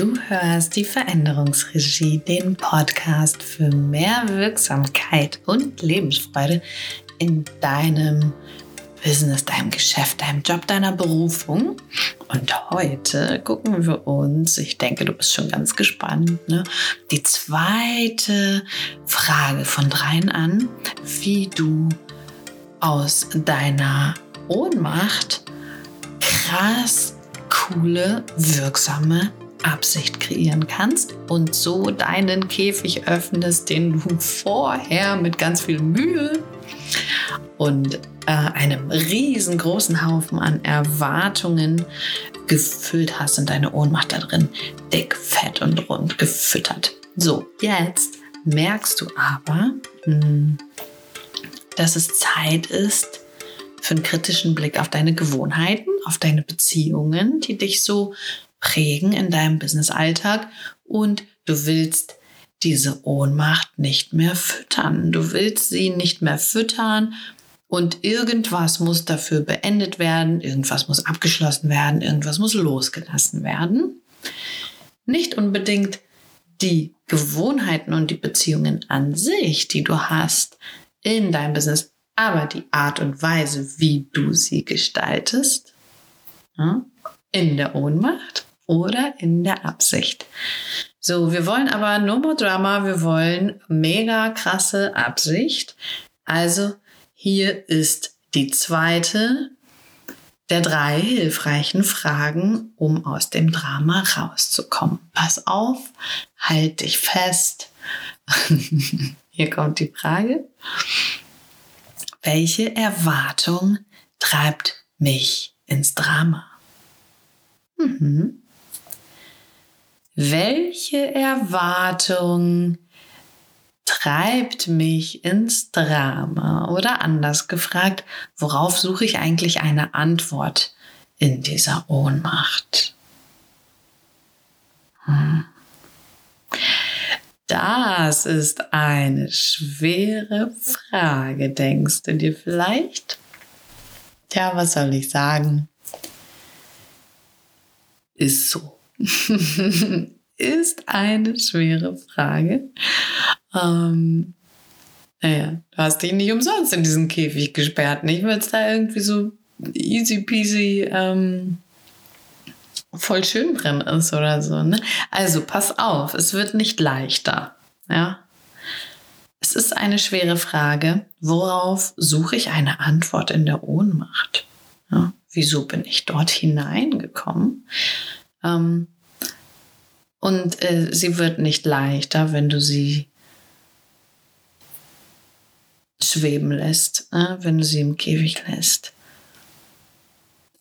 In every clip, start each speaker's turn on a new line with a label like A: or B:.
A: Du hörst die Veränderungsregie, den Podcast für mehr Wirksamkeit und Lebensfreude in deinem Business, deinem Geschäft, deinem Job, deiner Berufung. Und heute gucken wir uns, ich denke, du bist schon ganz gespannt, ne, die zweite Frage von dreien an, wie du aus deiner Ohnmacht krass coole, wirksame Absicht kreieren kannst und so deinen Käfig öffnest, den du vorher mit ganz viel Mühe und äh, einem riesengroßen Haufen an Erwartungen gefüllt hast und deine Ohnmacht da drin dick, fett und rund gefüttert. So, jetzt merkst du aber, hm, dass es Zeit ist für einen kritischen Blick auf deine Gewohnheiten, auf deine Beziehungen, die dich so prägen in deinem Business-Alltag und du willst diese Ohnmacht nicht mehr füttern. Du willst sie nicht mehr füttern und irgendwas muss dafür beendet werden, irgendwas muss abgeschlossen werden, irgendwas muss losgelassen werden. Nicht unbedingt die Gewohnheiten und die Beziehungen an sich, die du hast in deinem Business, aber die Art und Weise, wie du sie gestaltest, in der Ohnmacht oder in der Absicht. So, wir wollen aber no more drama, wir wollen mega krasse Absicht. Also hier ist die zweite der drei hilfreichen Fragen, um aus dem Drama rauszukommen. Pass auf, halt dich fest. hier kommt die Frage. Welche Erwartung treibt mich ins Drama? Mhm. Welche Erwartung treibt mich ins Drama? Oder anders gefragt, worauf suche ich eigentlich eine Antwort in dieser Ohnmacht? Hm. Das ist eine schwere Frage, denkst du dir vielleicht? Ja, was soll ich sagen? Ist so. ist eine schwere Frage. Ähm, naja, du hast dich nicht umsonst in diesen Käfig gesperrt, nicht? Weil es da irgendwie so easy peasy ähm, voll schön drin ist oder so. Ne? Also pass auf, es wird nicht leichter. Ja. Es ist eine schwere Frage. Worauf suche ich eine Antwort in der Ohnmacht? Ja. Wieso bin ich dort hineingekommen? Ähm, und äh, sie wird nicht leichter, wenn du sie schweben lässt, äh, wenn du sie im Käfig lässt.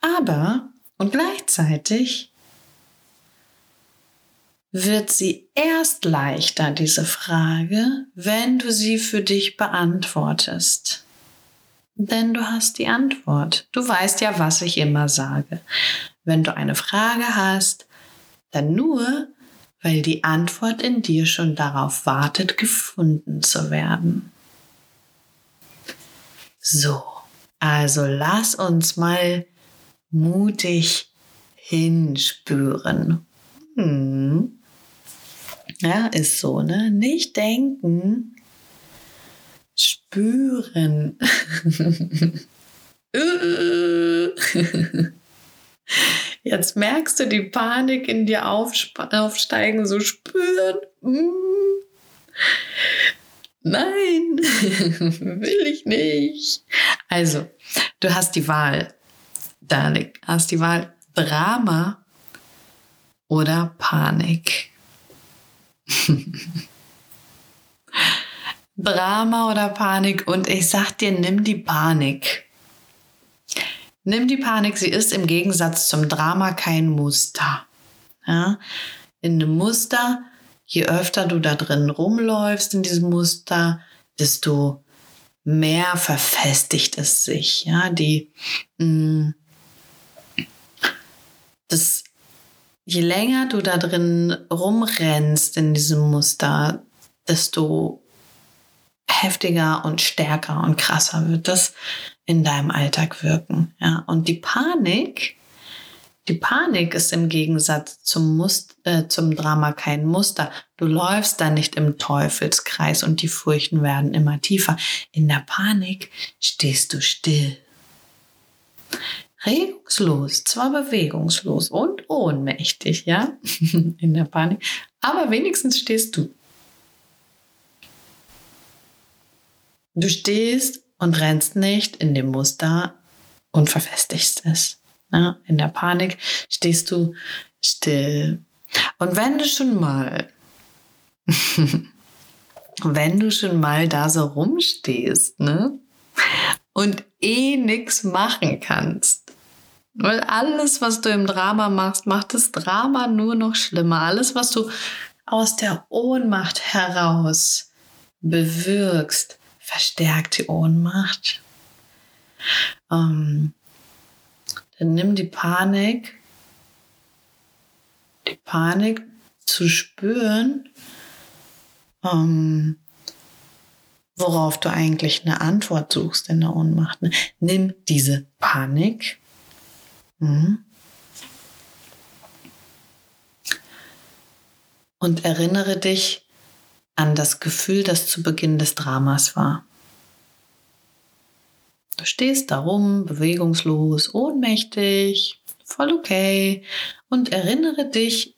A: Aber und gleichzeitig wird sie erst leichter, diese Frage, wenn du sie für dich beantwortest. Denn du hast die Antwort. Du weißt ja, was ich immer sage. Wenn du eine Frage hast, dann nur, weil die Antwort in dir schon darauf wartet, gefunden zu werden. So, also lass uns mal mutig hinspüren. Hm. Ja, ist so, ne? Nicht denken, spüren. Jetzt merkst du die Panik in dir aufsteigen, so spüren. Hm. Nein, will ich nicht. Also, du hast die Wahl, Darling. Hast die Wahl Drama oder Panik. Drama oder Panik und ich sag dir, nimm die Panik. Nimm die Panik, sie ist im Gegensatz zum Drama kein Muster. Ja? In einem Muster, je öfter du da drin rumläufst in diesem Muster, desto mehr verfestigt es sich. Ja? Die, mh, mm, das, je länger du da drin rumrennst in diesem Muster, desto heftiger und stärker und krasser wird das in deinem Alltag wirken. Ja? Und die Panik, Die Panik ist im Gegensatz zum, Must äh, zum Drama kein Muster. Du läufst da nicht im Teufelskreis und die Furchten werden immer tiefer. In der Panik stehst du still. Regungslos, zwar bewegungslos und ohnmächtig, ja, in der Panik, aber wenigstens stehst du. Du stehst und rennst nicht in dem Muster und verfestigst es. Ja, in der Panik stehst du still. Und wenn du schon mal, wenn du schon mal da so rumstehst, ne? Und eh nichts machen kannst. Weil alles, was du im Drama machst, macht das Drama nur noch schlimmer. Alles, was du aus der Ohnmacht heraus bewirkst, verstärkt die Ohnmacht. Ähm, dann nimm die Panik, die Panik zu spüren, ähm, worauf du eigentlich eine Antwort suchst in der Ohnmacht. Ne? Nimm diese Panik. Mhm. Und erinnere dich an das Gefühl, das zu Beginn des Dramas war. Du stehst da rum, bewegungslos, ohnmächtig, voll okay. Und erinnere dich,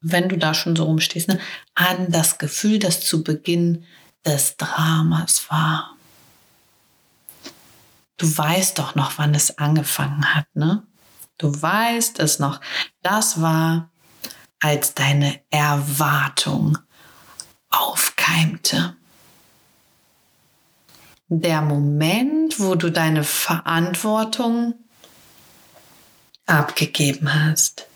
A: wenn du da schon so rumstehst, ne, an das Gefühl, das zu Beginn des Dramas war. Du weißt doch noch, wann es angefangen hat, ne? Du weißt es noch. Das war, als deine Erwartung aufkeimte der Moment, wo du deine Verantwortung abgegeben hast.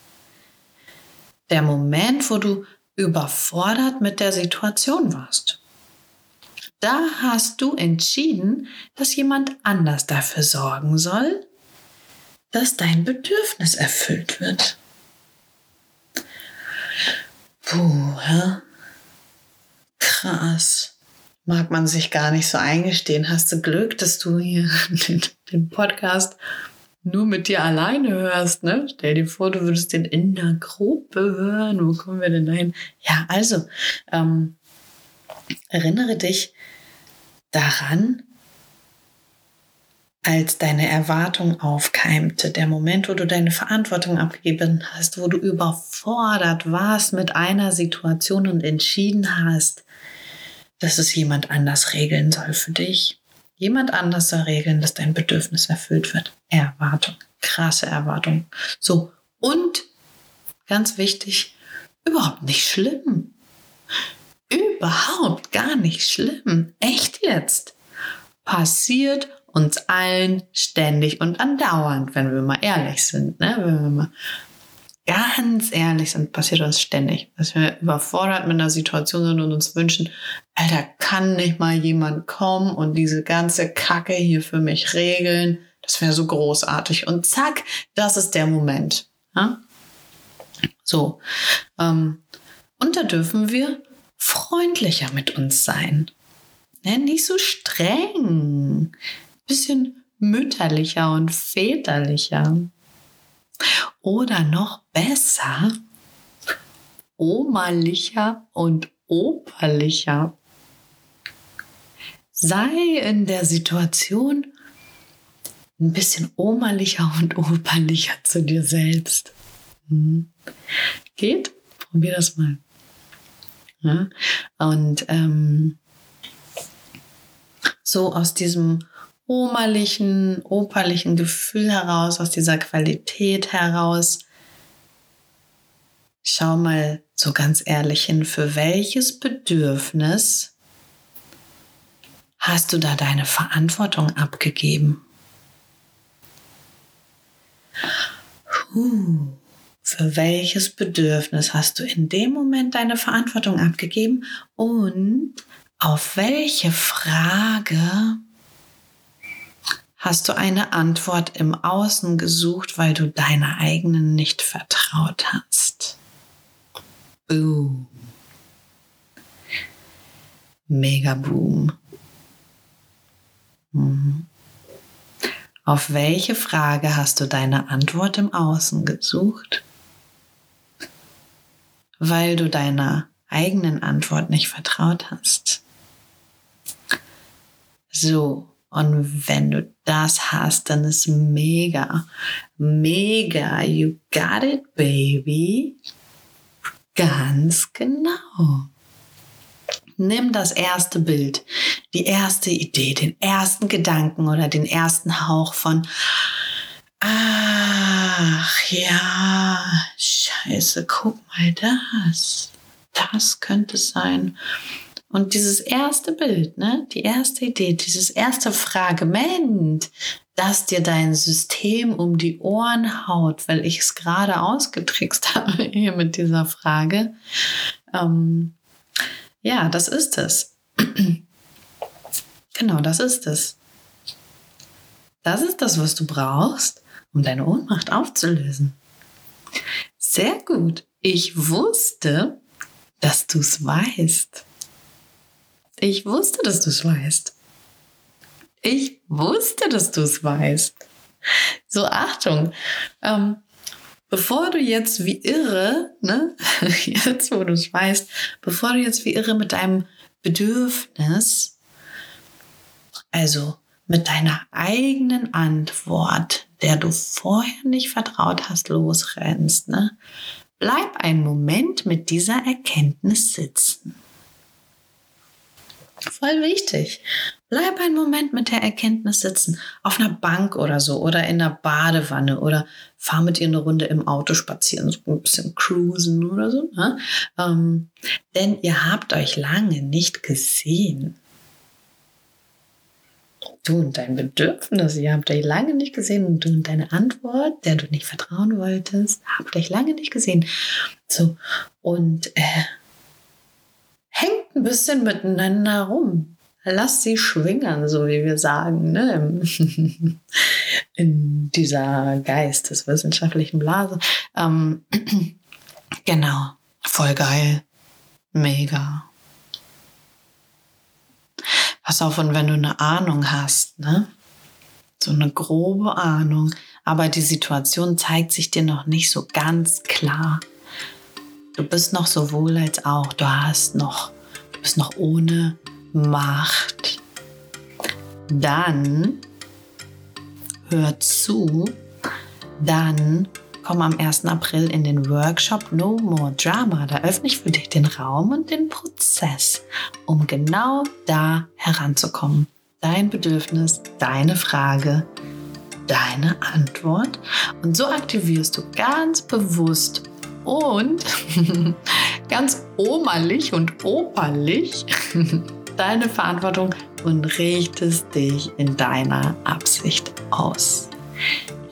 A: Der Moment, wo du überfordert mit der Situation warst. Da hast du entschieden, dass jemand anders dafür sorgen soll, dass dein Bedürfnis erfüllt wird. Puh, ja? Krass mag man sich gar nicht so eingestehen. Hast du Glück, dass du hier den, den Podcast nur mit dir alleine hörst, ne? Stell dir vor, du würdest den in der Gruppe hören. Wo kommen wir denn dahin? Ja, also, ähm, erinnere dich daran, als deine Erwartung aufkeimte, der Moment, wo du deine Verantwortung abgegeben hast, wo du überfordert warst mit einer Situation und entschieden hast, dass es jemand anders regeln soll für dich. Jemand anders soll regeln, dass dein Bedürfnis erfüllt wird. Erwartung. Krasse Erwartung. So. Und ganz wichtig, überhaupt nicht schlimm. Überhaupt gar nicht schlimm. Echt jetzt. Passiert uns allen ständig und andauernd, wenn wir mal ehrlich sind. Ne? Wenn wir mal ganz ehrlich sind, passiert uns ständig, dass wir überfordert mit einer Situation sind und uns wünschen, Alter, kann nicht mal jemand kommen und diese ganze Kacke hier für mich regeln? Das wäre so großartig. Und zack, das ist der Moment. Ja? So. Ähm, und da dürfen wir freundlicher mit uns sein. Ne? Nicht so streng. Bisschen mütterlicher und väterlicher. Oder noch besser, omerlicher und operlicher. Sei in der Situation ein bisschen omerlicher und operlicher zu dir selbst. Hm. Geht? Probier das mal. Ja? Und ähm, so aus diesem omerlichen, operlichen Gefühl heraus, aus dieser Qualität heraus. Schau mal so ganz ehrlich hin, für welches Bedürfnis hast du da deine Verantwortung abgegeben? Puh, für welches Bedürfnis hast du in dem Moment deine Verantwortung abgegeben und auf welche Frage hast du eine Antwort im Außen gesucht, weil du deiner eigenen nicht vertraut hast. Boom. Mega Boom. Mhm. Auf welche Frage hast du deine Antwort im Außen gesucht? Weil du deiner eigenen Antwort nicht vertraut hast. So, und wenn du das hast, dann ist mega, mega, you got it, baby. Ganz genau. Nimm das erste Bild, die erste Idee, den ersten Gedanken oder den ersten Hauch von, ach ja, scheiße, guck mal das. Das könnte sein. Und dieses erste Bild, ne, die erste Idee, dieses erste Fragment, das dir dein System um die Ohren haut, weil ich es gerade ausgetrickst habe hier mit dieser Frage. Ähm, ja, das ist es. genau, das ist es. Das ist das, was du brauchst, um deine Ohnmacht aufzulösen. Sehr gut. Ich wusste, dass du es weißt. Ich wusste, dass du es weißt. Ich wusste, dass du es weißt. So, Achtung. Ähm, bevor du jetzt wie irre, ne, jetzt wo du es weißt, bevor du jetzt wie irre mit deinem Bedürfnis, also mit deiner eigenen Antwort, der du vorher nicht vertraut hast, losrennst, ne, bleib einen Moment mit dieser Erkenntnis sitzen. Voll wichtig. Bleib einen Moment mit der Erkenntnis sitzen. Auf einer Bank oder so oder in einer Badewanne oder fahr mit ihr eine Runde im Auto spazieren, so ein bisschen cruisen oder so. Ne? Ähm, denn ihr habt euch lange nicht gesehen. Du und dein Bedürfnis, ihr habt euch lange nicht gesehen und du und deine Antwort, der du nicht vertrauen wolltest, habt euch lange nicht gesehen. So, und äh, ein bisschen miteinander rum. Lass sie schwingern, so wie wir sagen, ne? in dieser geisteswissenschaftlichen Blase. Ähm, genau, voll geil, mega. Pass auf, und wenn du eine Ahnung hast, ne? so eine grobe Ahnung, aber die Situation zeigt sich dir noch nicht so ganz klar Du bist noch sowohl als auch, du hast noch, du bist noch ohne Macht. Dann hör zu, dann komm am 1. April in den Workshop No More Drama. Da öffne ich für dich den Raum und den Prozess, um genau da heranzukommen. Dein Bedürfnis, deine Frage, deine Antwort. Und so aktivierst du ganz bewusst und ganz omerlich und operlich deine Verantwortung und richtest dich in deiner Absicht aus.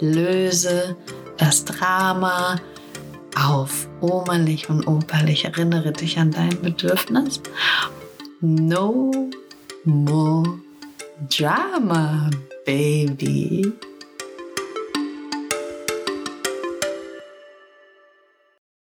A: Löse das Drama auf omerlich und operlich. Erinnere dich an dein Bedürfnis. No more drama, baby.